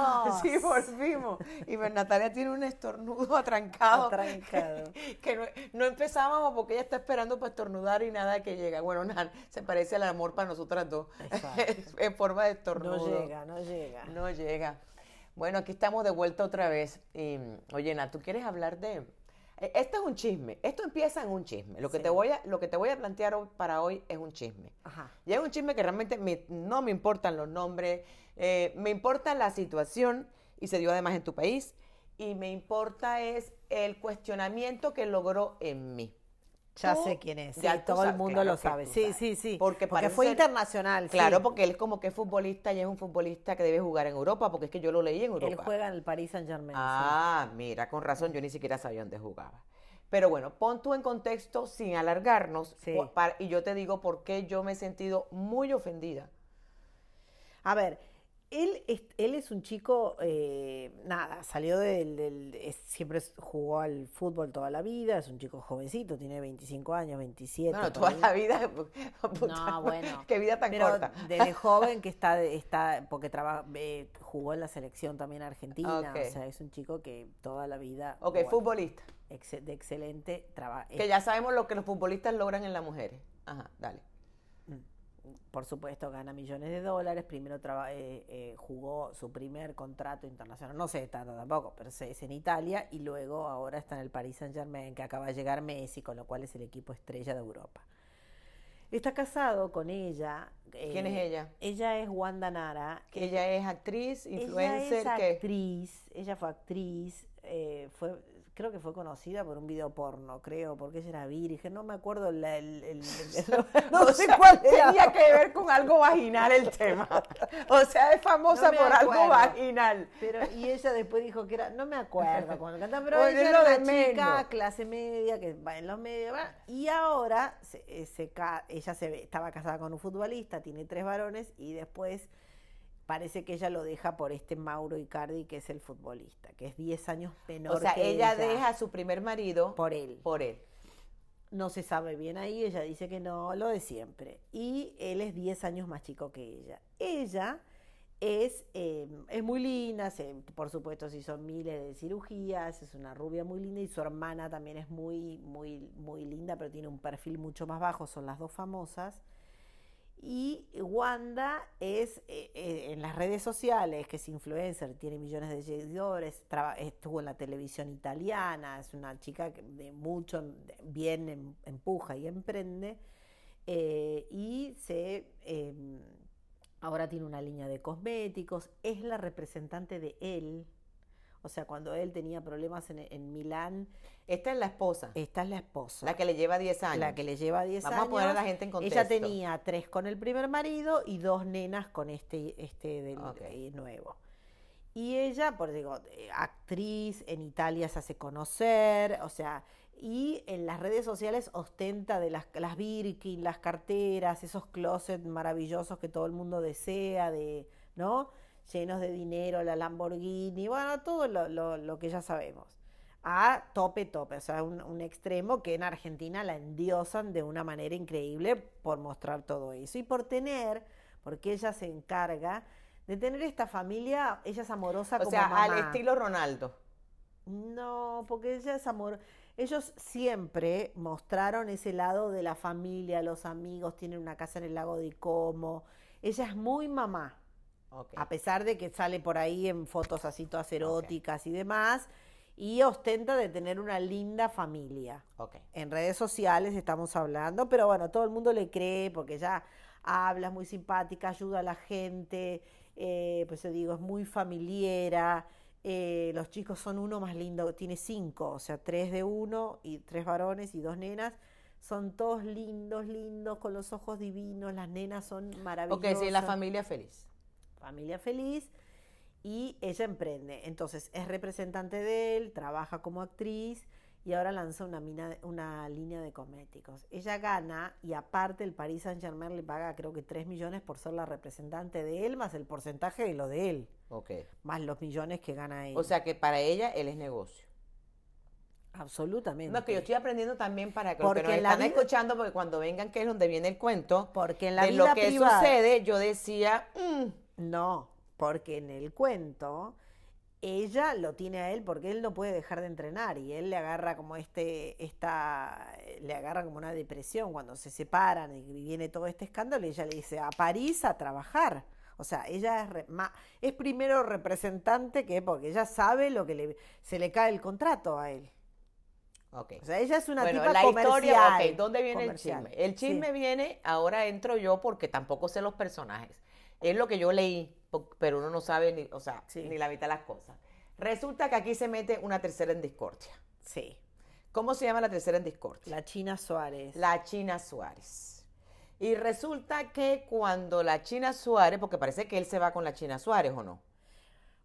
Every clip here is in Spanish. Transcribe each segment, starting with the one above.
volvimos. Sí, volvimos. Y pues Natalia tiene un estornudo atrancado. Atrancado. Que no, no empezábamos porque ella está esperando para estornudar y nada que llega. Bueno, nada, se parece al amor para nosotras dos. Exacto. en forma de estornudo. No llega, no llega. No llega. Bueno, aquí estamos de vuelta otra vez. Y, oye, Nat, ¿tú quieres hablar de...? e- Esto es un chisme. Esto empieza en un chisme. Lo que, Sí. te, voy a, lo que te voy a plantear hoy- para hoy es un chisme. Ajá. Y es un chisme que realmente me- no me importan los nombres, eh, me importa la situación, y se dio además en tu país, y me importa es el cuestionamiento que logró en mí. Ya sé quién es. Sí, ya tú todo el mundo claro lo sabe. Sí, sabes. sí, sí. Porque, fue ser- internacional. sí. Claro, porque él es como que es futbolista y es un futbolista que debe jugar en Europa, porque es que yo lo leí en Europa. Él juega en el Paris Saint Germain. Ah, mira, con razón, yo ni siquiera sabía dónde jugaba. Pero bueno, pon tú en contexto sin alargarnos y yo te digo por qué yo me he sentido muy ofendida. A ver, él es, él es un chico, eh, nada, salió del, del- es- siempre jugó al fútbol toda la vida, es un chico jovencito, tiene 25 años, 27. Bueno, por toda ahí. la vida. puta, No, bueno. Qué vida tan Pero corta. desde joven que está, está porque traba- eh, jugó en la selección también argentina, o sea, es un chico que toda la vida Ok, bueno, futbolista. ex- de excelente trabajo. Que ya sabemos lo que los futbolistas logran en las mujeres. Ajá, dale. Por supuesto, gana millones de dólares. Primero traba- eh, eh, jugó su primer contrato internacional, no sé tanto tampoco, pero es en Italia. Y luego ahora está en el Paris Saint Germain, que acaba de llegar Messi, con lo cual es el equipo estrella de Europa. Está casado con ella. ¿Quién eh, es ella? Ella es Wanda Nara. Que ella es actriz, Ella influencer, es que actriz, ella fue actriz, eh, fue, creo que fue conocida por un video porno, creo, porque ella era virgen, no me acuerdo la- el, el- el- no sé sea, cuál era. tenía que ver con algo vaginal el tema. O sea, es famosa No por algo vaginal. Pero, y ella después dijo que era, no me acuerdo cuando cantaba, pero Bueno, ella era de una chica menos. clase media que va en los medios, va, y ahora se, eh, se ella se estaba casada con un futbolista, tiene tres varones, y después parece que ella lo deja por este Mauro Icardi, que es el futbolista, que es 10 años menor O sea, que ella deja a su primer marido por él. por él. No se sabe bien ahí, ella dice que no, lo de siempre. Y él es 10 años más chico que ella. Ella es, eh, es muy linda, se- por supuesto, si son miles de cirugías, es una rubia muy linda y su hermana también es muy, muy, muy linda, pero tiene un perfil mucho más bajo, son las dos famosas. Y Wanda es eh, eh, en las redes sociales, que es influencer, tiene millones de seguidores, estuvo en la televisión italiana, es una chica que mucho de- bien em- empuja y emprende. eh, y se eh, ahora tiene una línea de cosméticos, es la representante de él. O sea, cuando él tenía problemas en, en Milán, Esta es la esposa, esta es la esposa. la que le lleva 10 años. La que le lleva 10 Vamos años. a poner a la gente en contexto. Ella tenía tres con el primer marido y dos nenas con este, este del eh, nuevo. Y ella, por digo, eh, actriz, en Italia se hace conocer, o sea, y en las redes sociales ostenta de las, las Birkin, las carteras, esos closets maravillosos que todo el mundo desea, de, ¿no? Llenos de dinero, la Lamborghini, bueno, todo lo, lo- lo que ya sabemos. A tope, tope, o sea, un, un extremo que en Argentina la endiosan de una manera increíble por mostrar todo eso. Y por tener, porque ella se encarga de tener esta familia, ella es amorosa O como sea, al estilo Ronaldo. No, porque ella es amor. Ellos siempre mostraron ese lado de la familia, los amigos, tienen una casa en el lago de Como. Ella es muy mamá, Ok. a pesar de que sale por ahí en fotos así todas eróticas y demás, y ostenta de tener una linda familia. ok. En redes sociales estamos hablando, pero bueno, todo el mundo le cree porque ella habla, es muy simpática, ayuda a la gente, eh, pues yo digo, es muy familiera. eh, los chicos son uno más lindo, tiene cinco, o sea, tres de uno y tres varones y dos nenas. Son todos lindos, lindos, con los ojos divinos, las nenas son Ok, maravillosas sí, la familia feliz. Familia feliz y ella emprende. Entonces es representante de él, trabaja como actriz y ahora lanza una, mina- una línea de cosméticos. Ella gana y aparte el Paris Saint Germain le paga creo que 3 millones por ser la representante de él, más el porcentaje de lo de él, Ok. más los millones que gana él. O sea que para ella él es negocio. absolutamente. No, que yo estoy aprendiendo también para que los Porque que nos la están vida- escuchando, porque cuando vengan, que es donde viene el cuento, Porque en la de vida lo que privada- sucede, yo decía, mm, No, porque en el cuento ella lo tiene a él porque él no puede dejar de entrenar y él le agarra como este, esta, le agarra como una depresión cuando se separan y viene todo este escándalo y ella le dice a París a trabajar. O sea, ella es, es primero representante que porque ella sabe lo que le, se le cae el contrato a él. Okay. O sea, ella es una bueno, tipa la comercial. historia, ¿dónde viene comercial. el chisme? El chisme Sí. viene, ahora entro yo porque tampoco sé los personajes. Es lo que yo leí, pero uno no sabe ni, o sea, Sí. ni la mitad de las cosas. Resulta que aquí se mete una tercera en discordia. Sí, ¿Cómo se llama la tercera en discordia? la China Suárez. La China Suárez. Y resulta que cuando la China Suárez, porque parece que él se va con la China Suárez, ¿o no?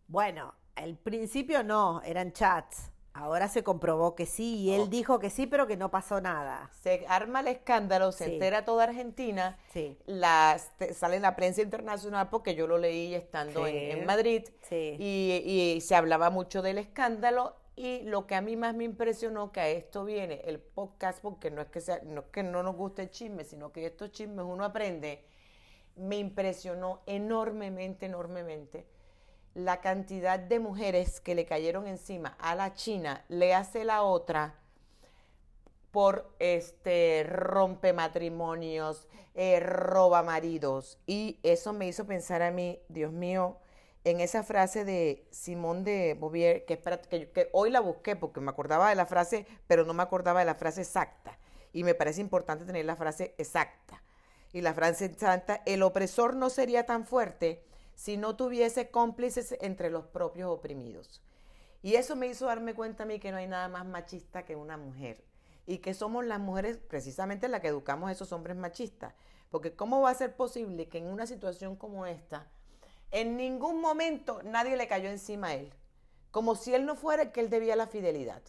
Bueno, al principio no, eran chats. Ahora se comprobó que sí y él Ok. dijo que sí, pero que no pasó nada. Se arma el escándalo, se Sí. entera toda Argentina, Sí, te- sale en la prensa internacional porque yo lo leí estando en, Sí. en Madrid y se hablaba mucho del escándalo y lo que a mí más me impresionó que a esto viene el podcast porque no es que sea, no es que no nos guste el chisme sino que estos chismes uno aprende me impresionó enormemente enormemente la cantidad de mujeres que le cayeron encima a la China le hace la otra por este rompe matrimonios, eh, roba maridos. Y eso me hizo pensar a mí, Dios mío, en esa frase de Simón de Beauvoir, que, que, que hoy la busqué porque me acordaba de la frase, pero no me acordaba de la frase exacta. Y me parece importante tener la frase exacta. Y la frase exacta, el opresor no sería tan fuerte si no tuviese cómplices entre los propios oprimidos. Y eso me hizo darme cuenta a mí que no hay nada más machista que una mujer. Y que somos las mujeres precisamente las que educamos a esos hombres machistas. Porque ¿cómo va a ser posible que en una situación como esta, en ningún momento nadie le cayó encima a él? Como si él no fuera el que él debía la fidelidad.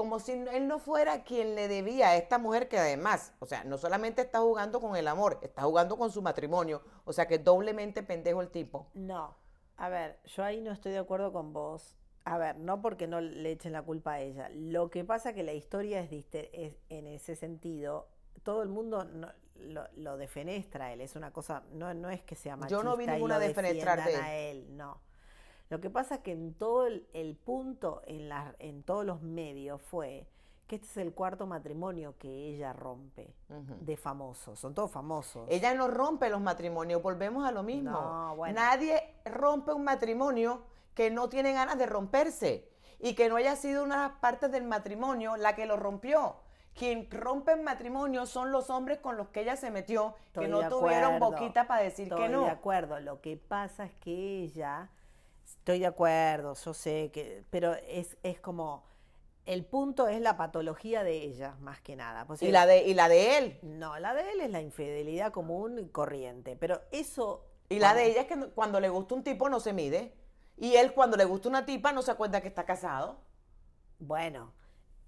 Como si él no fuera quien le debía a esta mujer que además, o sea, no solamente está jugando con el amor, está jugando con su matrimonio. O sea que doblemente pendejo el tipo. No, a ver, yo ahí no estoy de acuerdo con vos. A ver, no porque no le echen la culpa a ella. Lo que pasa que la historia es, diste- es en ese sentido, todo el mundo no- lo, lo defenestra a él. Es una cosa, no, no es que sea machista Yo no vi y ninguna lo defenestrar de defiendan a él, no. Lo que pasa es que en todo el, el punto, en, la, en todos los medios fue que este es el cuarto matrimonio que ella rompe de famosos. Son todos famosos. Ella no rompe los matrimonios, volvemos a lo mismo. No, bueno. Nadie rompe un matrimonio que no tiene ganas de romperse y que no haya sido una de las partes del matrimonio la que lo rompió. Quien rompe el matrimonio son los hombres con los que ella se metió, Estoy que no tuvieron acuerdo. boquita para decir Estoy que no. de acuerdo. Lo que pasa es que ella, estoy de acuerdo, yo sé que, pero es, es como, el punto es la patología de ella, más que nada. Pues Y la de, y la de él. No, la de él es la infidelidad común y corriente, pero eso... Y la de ella es que cuando le gusta un tipo no se mide. Y él cuando le gusta una tipa no se acuerda que está casado. Bueno,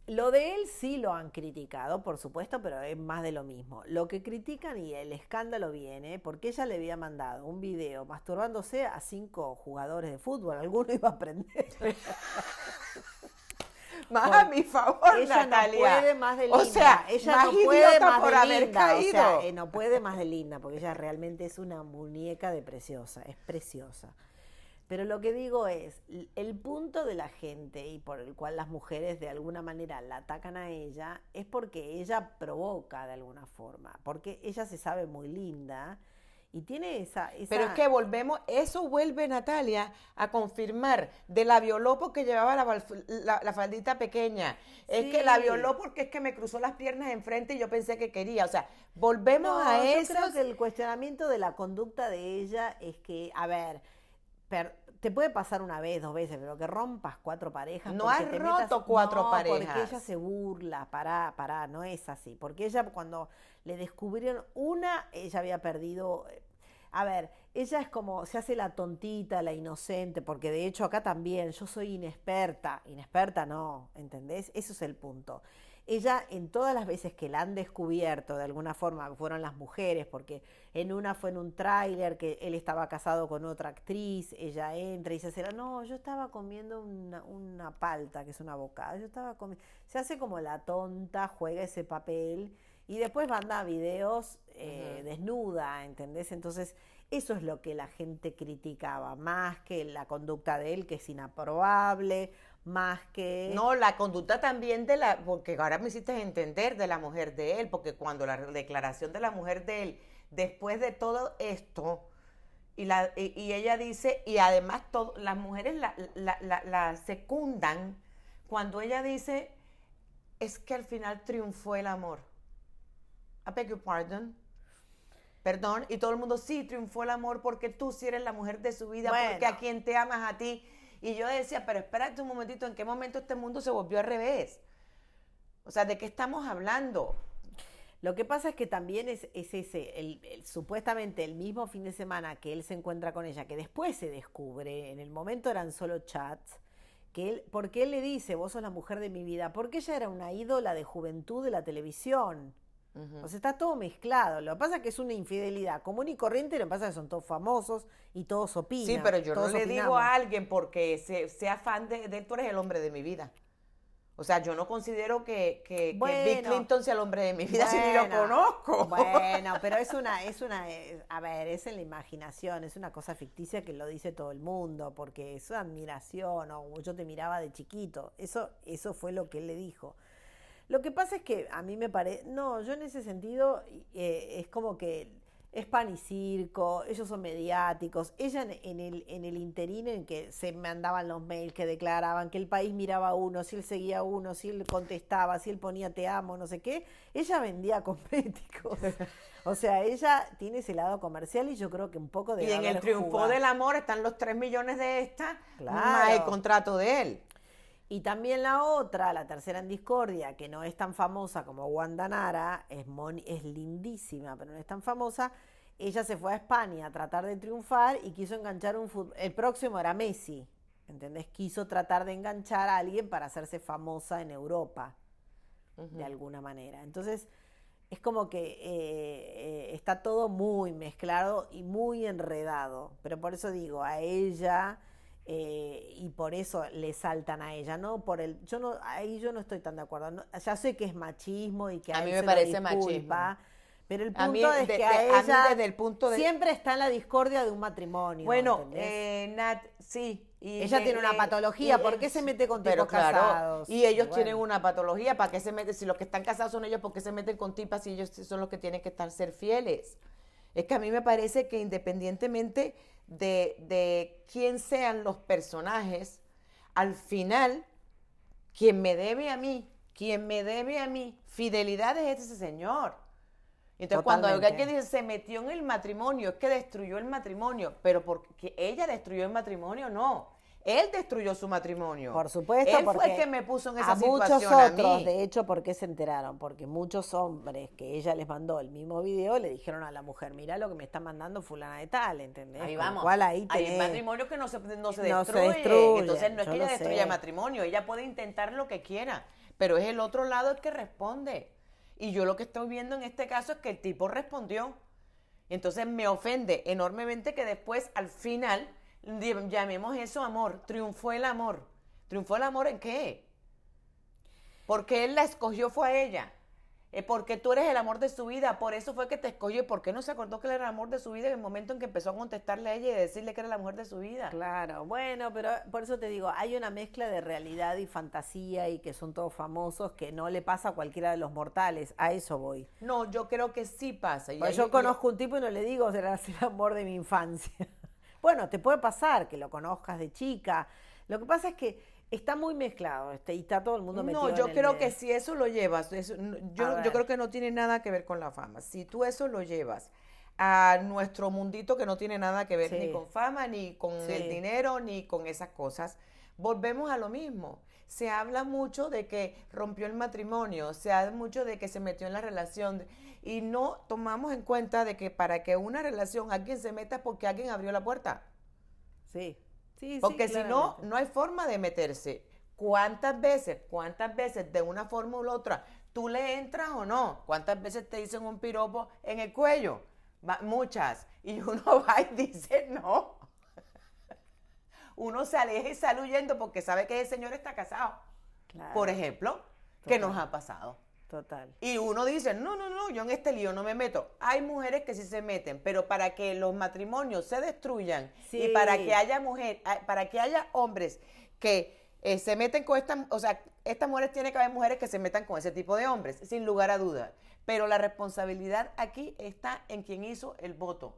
lo de él sí lo han criticado, por supuesto, pero es más de lo mismo. Lo que critican y el escándalo viene porque ella le había mandado un video masturbándose a cinco jugadores de fútbol. Alguno iba a aprender. Más a mi favor, ella Natalia. no puede más de linda. O sea, ella más no puede más por de haber linda. caído. O sea, eh, no puede más de linda, porque ella realmente es una muñeca de preciosa, es preciosa. Pero lo que digo es, el punto de la gente y por el cual las mujeres de alguna manera la atacan a ella es porque ella provoca de alguna forma, porque ella se sabe muy linda y tiene esa... esa Pero es que volvemos, eso vuelve Natalia a confirmar, de la violó porque llevaba la, la- la faldita pequeña, es que la violó porque es que me cruzó las piernas enfrente y yo pensé que quería, o sea, volvemos No, a yo eso. creo que el cuestionamiento de la conducta de ella es que, a ver, per- te puede pasar una vez, dos veces, pero que rompas cuatro parejas. No has te roto cuatro No, Porque ella se burla, pará, pará, no es así. Porque ella cuando le descubrieron una, ella había perdido... eh, A ver, ella es como, se hace la tontita, la inocente, porque de hecho acá también, yo soy inexperta, inexperta no, ¿entendés? Eso es el punto. Ella en todas las veces que la han descubierto de alguna forma, fueron las mujeres, porque en una fue en un tráiler que él estaba casado con otra actriz, ella entra y se hace, la- no, yo estaba comiendo una, una palta, que es una bocada, yo estaba comiendo, se hace como la tonta, juega ese papel y después manda videos eh, desnuda, ¿entendés? Entonces Eso es lo que la gente criticaba, más que la conducta de él, que es inaprobable, más que... No, la conducta también de la, porque ahora me hiciste entender de la mujer de él, porque cuando la declaración de la mujer de él, después de todo esto, y, la, y, ella dice, y además todo, las mujeres la, la, la, secundan cuando ella dice, es que al final triunfó el amor. I beg your pardon. Perdón, y todo el mundo, sí, triunfó el amor porque tú sí eres la mujer de su vida, porque a quien te amas a ti y yo decía, pero espérate un momentito, ¿en qué momento este mundo se volvió al revés? O sea, ¿de qué estamos hablando? Lo que pasa es que también es, ese, el, supuestamente el mismo fin de semana que él se encuentra con ella, que después se descubre, en el momento eran solo chats, que él, porque él le dice, vos sos la mujer de mi vida, porque ella era una ídola de juventud de la televisión. O sea, está todo mezclado. Lo que pasa es que es una infidelidad común y corriente, lo que pasa es que son todos famosos y todos opinan. Sí, pero yo no le digo a alguien porque sea fan de, de, tú eres el hombre de mi vida. O sea, yo no considero que, que, Bill Clinton sea el hombre de mi vida si ni lo conozco. Bueno, pero es una, es una, a ver, es en la imaginación, es una cosa ficticia que lo dice todo el mundo, porque es una admiración, o yo te miraba de chiquito. Eso, eso fue lo que él le dijo. Lo que pasa es que a mí me parece, no, yo en ese sentido eh, es como que es pan y circo, ellos son mediáticos. Ella en, el, en el interín en que se mandaban los mails que declaraban que el país miraba a uno, si él seguía a uno, si él contestaba, si él ponía te amo, no sé qué, ella vendía cosméticos. o sea, ella tiene ese lado comercial y yo creo que un poco de... Y en el triunfo del amor están los 3 millones de esta, más el contrato de él. Y también la otra, la tercera en discordia, que no es tan famosa como Wanda Nara, es, es lindísima, pero no es tan famosa. Ella se fue a España a tratar de triunfar y quiso enganchar un fútbol. El próximo era Messi, ¿entendés? Quiso tratar de enganchar a alguien para hacerse famosa en Europa, de alguna manera. Entonces, es como que eh, eh, está todo muy mezclado y muy enredado. Pero por eso digo, a ella eh, y por eso le saltan a ella, ¿no? Por el, yo no, ahí yo no estoy tan de acuerdo. ya sé que es machismo y que a, mí me parece machismo. Pero el punto es que a ella desde el punto de... siempre está en la discordia de un matrimonio. Bueno, eh, Nat, sí. Y ella tiene una patología, ¿por qué se mete con tipos casados? Y ellos tienen una patología, ¿para qué se meten? Si los que están casados son ellos, ¿por qué se meten con tipas si ellos son los que tienen que estar ser fieles? Es que a mí me parece que independientemente de, quién sean los personajes, al final, quien me debe a mí, quien me debe a mí fidelidad es ese señor. Entonces, cuando alguien dice se metió en el matrimonio, es que destruyó el matrimonio, pero porque ella destruyó el matrimonio, no. Él destruyó su matrimonio. Por supuesto. Él fue el que me puso en esa a Muchos otros, de hecho, ¿por qué se enteraron? Porque muchos hombres que ella les mandó el mismo video le dijeron a la mujer, mira lo que me está mandando fulana de tal, ¿entendés? Ahí vamos. ahí Hay matrimonios que no se, no se destruyen. Entonces no es que ella destruya matrimonio, ella puede intentar lo que quiera, pero es el otro lado el que responde. Y yo lo que estoy viendo en este caso es que el tipo respondió. Entonces me ofende enormemente que después, al final llamemos eso amor, triunfó el amor. ¿Triunfó el amor en qué? Porque él la escogió fue a ella. Eh, porque tú eres el amor de su vida, por eso fue que te escogió. ¿Por qué no se acordó que él era el amor de su vida en el momento en que empezó a contestarle a ella y decirle que era la mujer de su vida? Claro, bueno, pero por eso te digo, hay una mezcla de realidad y fantasía y que son todos famosos que no le pasa a cualquiera de los mortales. A eso voy. No, yo creo que sí pasa. Pues yo conozco un tipo y no le digo será el amor de mi infancia. Bueno, te puede pasar que lo conozcas de chica. Lo que pasa es que está muy mezclado este, y está todo el mundo metido. No, yo creo que si eso lo llevas, yo, yo creo que no tiene nada que ver con la fama. Si tú eso lo llevas a nuestro mundito que no tiene nada que ver ni con fama, ni con el dinero, ni con esas cosas, volvemos a lo mismo. Se habla mucho de que rompió el matrimonio, se habla mucho de que se metió en la relación y no tomamos en cuenta de que para que una relación alguien se meta porque alguien abrió la puerta. Sí, sí, Porque si no, no hay forma de meterse. ¿Cuántas veces, cuántas veces de una forma u otra tú le entras o no? ¿Cuántas veces te dicen un piropo en el cuello? muchas. Y uno va y dice no. Uno se aleja y sale huyendo porque sabe que el señor está casado. Por ejemplo, que nos ha pasado. Total. Y uno dice, no, no, no, yo en este lío no me meto. Hay mujeres que sí se meten, pero para que los matrimonios se destruyan y para que haya mujer, ah, para que haya hombres que eh, se meten con esta, o sea, estas mujeres tiene que haber mujeres que se metan con ese tipo de hombres, sin lugar a dudas. Pero la responsabilidad aquí está en quien hizo el voto.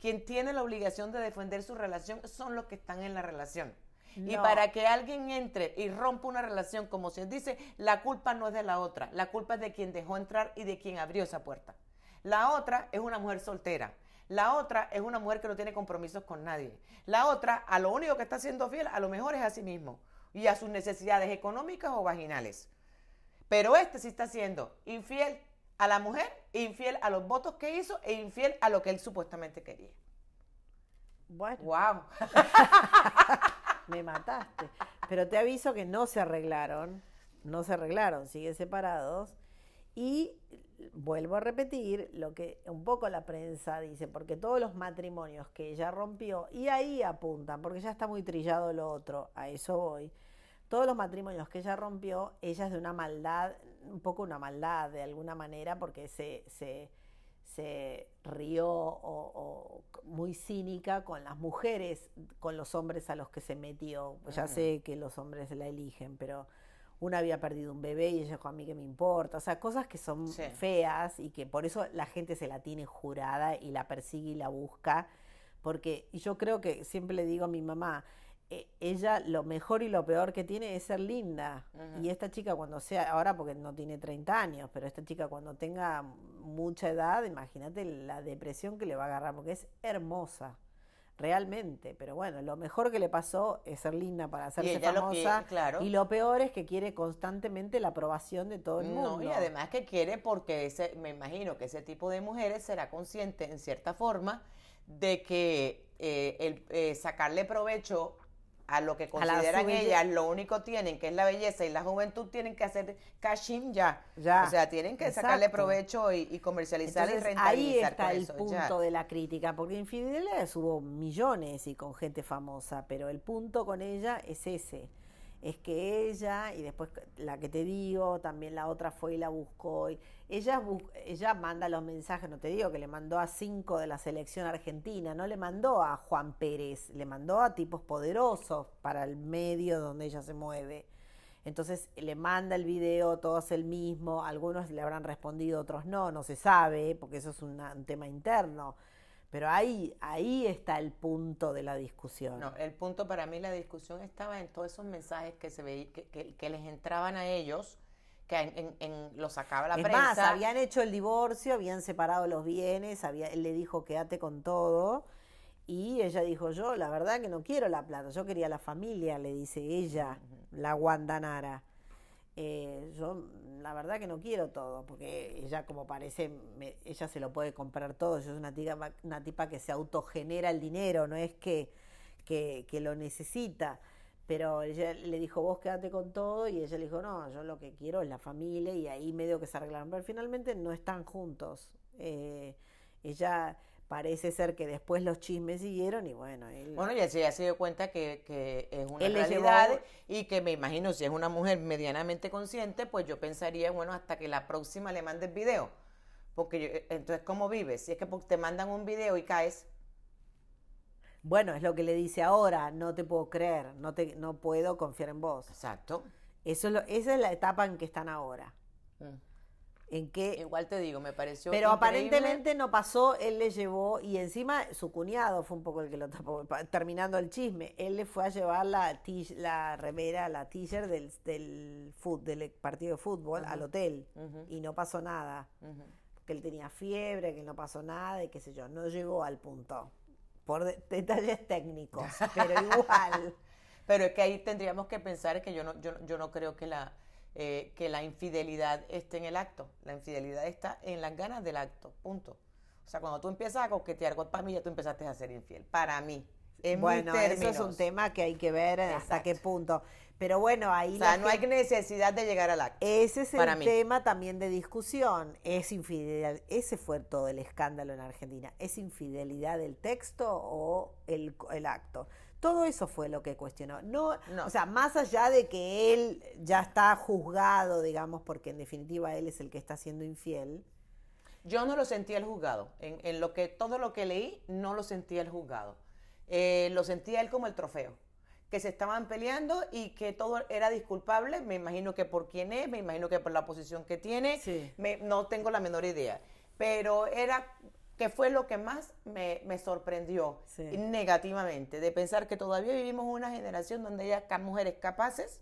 Quien tiene la obligación de defender su relación son los que están en la relación. Y para que alguien entre y rompa una relación, como se dice, la culpa no es de la otra, la culpa es de quien dejó entrar y de quien abrió esa puerta. La otra es una mujer soltera. La otra es una mujer que no tiene compromisos con nadie. La otra, a lo único que está siendo fiel, a lo mejor es a sí mismo y a sus necesidades económicas o vaginales. Pero este sí está siendo infiel a la mujer, infiel a los votos que hizo e infiel a lo que él supuestamente quería. Bueno, ¡Wow! me mataste. Pero te aviso que no se arreglaron, no se arreglaron, siguen separados. Y vuelvo a repetir lo que un poco la prensa dice, porque todos los matrimonios que ella rompió, y ahí apuntan, porque ya está muy trillado lo otro, a eso voy. Todos los matrimonios que ella rompió, ella es de una maldad, un poco una maldad de alguna manera, porque se, se, se rió o, o muy cínica con las mujeres, con los hombres a los que se metió. Ya Ujú. sé que los hombres la eligen, pero una había perdido un bebé y ella dijo a mí que me importa. O sea, cosas que son Sí. feas y que por eso la gente se la tiene jurada y la persigue y la busca. Porque y yo creo que siempre le digo a mi mamá, ella lo mejor y lo peor que tiene es ser linda. Y esta chica cuando sea, ahora porque no tiene 30 años, pero esta chica cuando tenga mucha edad, imagínate la depresión que le va a agarrar, porque es hermosa, realmente. Pero bueno, lo mejor que le pasó es ser linda para hacerse lo famosa. claro. Y lo peor es que quiere constantemente la aprobación de todo el mundo. Y además que quiere porque ese, me imagino que ese tipo de mujeres será consciente en cierta forma de que eh, el eh, sacarle provecho a lo que consideran ellas, lo único tienen que es la belleza y la juventud, tienen que hacer cashing ya. Ya, O sea, tienen que sacarle provecho y, y comercializar Entonces, y ahí rentabilizar está con el eso, punto ya. de la crítica, porque infidelidades hubo millones y con gente famosa, pero el punto con ella es ese, es que ella, y después la que te digo, también la otra fue y la buscó, y ella, ella manda los mensajes, no te digo que le mandó a cinco de la selección argentina, no le mandó a Juan Pérez, le mandó a tipos poderosos para el medio donde ella se mueve. Entonces le manda el video, todos el mismo, algunos le habrán respondido, otros no, no se sabe, porque eso es un tema interno. Pero ahí, ahí está el punto de la discusión. No, el punto para mí, la discusión estaba en todos esos mensajes que se veía, que, que- que les entraban a ellos, que en, en- en- lo sacaba la es prensa. más, habían hecho el divorcio, habían separado los bienes, había, él le dijo quédate con todo. Y ella dijo, yo la verdad que no quiero la plata, yo quería la familia, le dice ella, la Guandanara. Eh, yo la verdad que no quiero todo, porque ella como parece, me- ella se lo puede comprar todo, ella es una tipa, una tipa que se autogenera el dinero, no es que, que, que lo necesita. Pero ella le dijo, vos quédate con todo, y ella le dijo, no, yo lo que quiero es la familia, y ahí medio que se arreglaron, pero finalmente no están juntos. Eh, ella parece ser que después los chismes siguieron, y bueno, él... Bueno, ya se, ya se dio cuenta que, que es una realidad llevó- y que me imagino si es una mujer medianamente consciente, pues yo pensaría, bueno, hasta que la próxima le mande el video. Porque yo- eh, entonces, ¿cómo vives? Si es que porque te mandan un video y caes, Bueno, es lo que le dice ahora, no te puedo creer, no, te, no puedo confiar en vos. exacto. Eso es lo- esa es la etapa en que están ahora. Mm. En que, Igual te digo, me pareció pero increíble. aparentemente no pasó, él le llevó, y encima su cuñado fue un poco el que lo tapó, terminando el chisme, él le fue a llevar la, la remera, la t-shirt del, del, fut- del partido de fútbol al hotel, y no pasó nada. ujú. que él tenía fiebre, que no pasó nada y qué sé yo, no llegó al punto. Por de- detalles técnicos, pero igual. Pero es que ahí tendríamos que pensar que yo no, yo, yo no creo que la, eh, que la infidelidad esté en el acto. La infidelidad está en las ganas del acto, punto. O sea, cuando tú empiezas a coquetear con ya tú empezaste a ser infiel. Para mí. En bueno, eso es un tema que hay que ver hasta qué punto. Pero bueno, ahí O sea, la no hay necesidad de llegar al acto. ese es para el mí. tema también de discusión. Es infidelidad, ese fue todo el escándalo en Argentina. ¿Es infidelidad el texto o el, el acto? Todo eso fue lo que cuestionó. No, No. O sea, más allá de que él ya está juzgado, digamos, porque en definitiva él es el que está siendo infiel. Yo no lo sentía el juzgado. En, en lo que, todo lo que leí, no lo sentía el juzgado. Eh, lo sentía él como el trofeo. Que se estaban peleando y que todo era disculpable. Me imagino que por quién es, me imagino que por la posición que tiene. Sí. Me- no tengo la menor idea. Pero era que fue lo que más me, me sorprendió Sí. negativamente, de pensar que todavía vivimos una generación donde hay mujeres capaces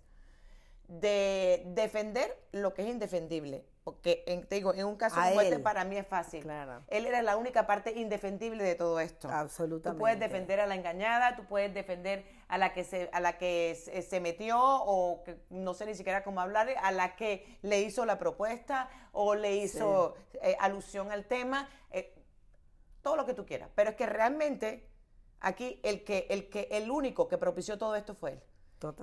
de defender lo que es indefendible. Porque, en- te digo, en un caso A como este para mí es fácil. Claro. Él era la única parte indefendible de todo esto. Absolutamente. Tú puedes defender a la engañada, tú puedes defender a la que se, a la que se, se metió o que no sé ni siquiera cómo hablar, a la que le hizo la propuesta o le hizo eh, alusión al tema, eh, todo lo que tú quieras. Pero es que realmente aquí el que, el que, el único que propició todo esto fue él.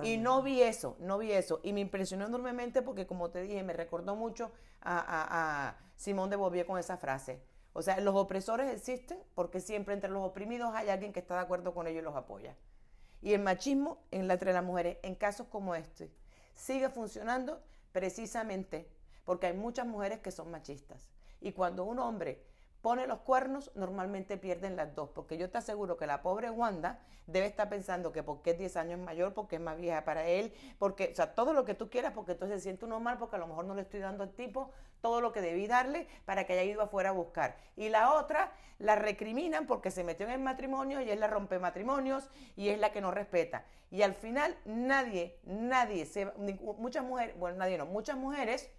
Y no vi eso, no vi eso. Y me impresionó enormemente porque, como te dije, me recordó mucho a, a, a Simón de Beauvoir con esa frase. O sea, los opresores existen porque siempre entre los oprimidos hay alguien que está de acuerdo con ellos y los apoya. Y el machismo en la, entre las mujeres, en casos como este, sigue funcionando precisamente porque hay muchas mujeres que son machistas. Y cuando un hombre pone los cuernos, normalmente pierden las dos. Porque yo te aseguro que la pobre Wanda debe estar pensando que porque es 10 años mayor, porque es más vieja para él, porque, o sea, todo lo que tú quieras, porque entonces se siente uno mal, porque a lo mejor no le estoy dando al tipo todo lo que debí darle para que haya ido afuera a buscar. Y la otra la recriminan porque se metió en el matrimonio y es la rompe matrimonios y es la que no respeta. Y al final nadie, nadie, se, muchas mujeres, bueno, nadie no, muchas mujeres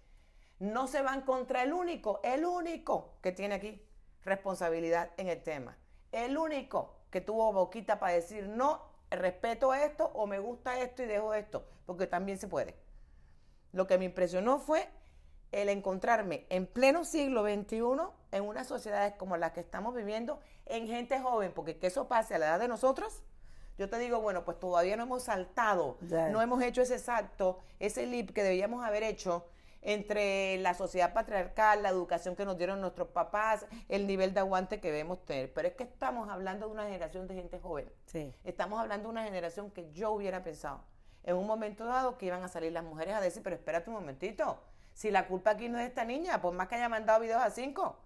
no se van contra el único, el único que tiene aquí responsabilidad en el tema. El único que tuvo boquita para decir no, respeto esto o me gusta esto y dejo esto, porque también se puede. Lo que me impresionó fue el encontrarme en pleno siglo XXI en unas sociedades como las que estamos viviendo, en gente joven, porque que eso pase a la edad de nosotros, yo te digo, bueno, pues todavía no hemos saltado, no hemos hecho ese salto, ese leap que debíamos haber hecho entre la sociedad patriarcal, la educación que nos dieron nuestros papás, el nivel de aguante que debemos tener. Pero es que estamos hablando de una generación de gente joven. Sí. Estamos hablando de una generación que yo hubiera pensado en un momento dado que iban a salir las mujeres a decir, pero espérate un momentito, si la culpa aquí no es de esta niña, por más que haya mandado videos a cinco,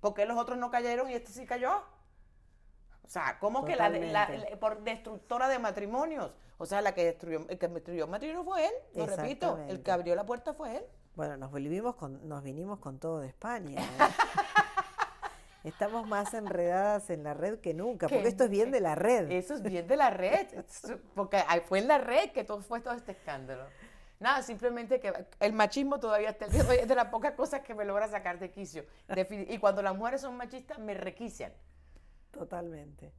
¿por qué los otros no cayeron y este sí cayó? O sea, ¿cómo que la, por destructora de matrimonios? O sea, la que destruyó, el que destruyó el matrimonio fue él, lo repito, el que abrió la puerta fue él. Bueno, nos volvimos con, nos vinimos con todo de España. ¿eh? Estamos más enredadas en la red que nunca, Que porque esto es bien de la red. Eso es bien de la red, porque fue en la red que todo fue todo este escándalo. Nada, simplemente que el machismo todavía está es de las pocas cosas que me logra sacar de quicio. Y cuando las mujeres son machistas, me requician. Totalmente.